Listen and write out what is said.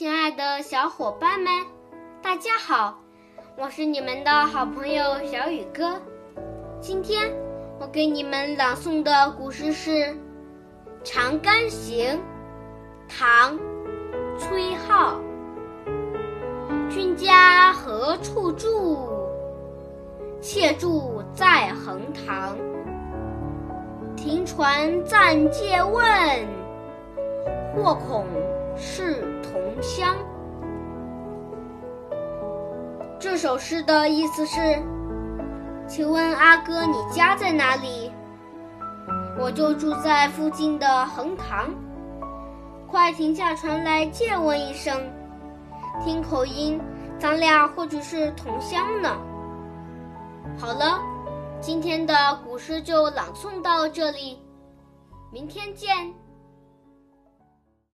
亲爱的小伙伴们，大家好，我是你们的好朋友小雨哥。今天我给你们朗诵的古诗是《长干行》，唐·崔颢。君家何处住？妾住在横塘。停船暂借问，或恐是同乡。这首诗的意思是：请问阿哥，你家在哪里？我就住在附近的横塘，快停下船来借问一声。听口音，咱俩或许是同乡呢。好了，今天的古诗就朗诵到这里，明天见。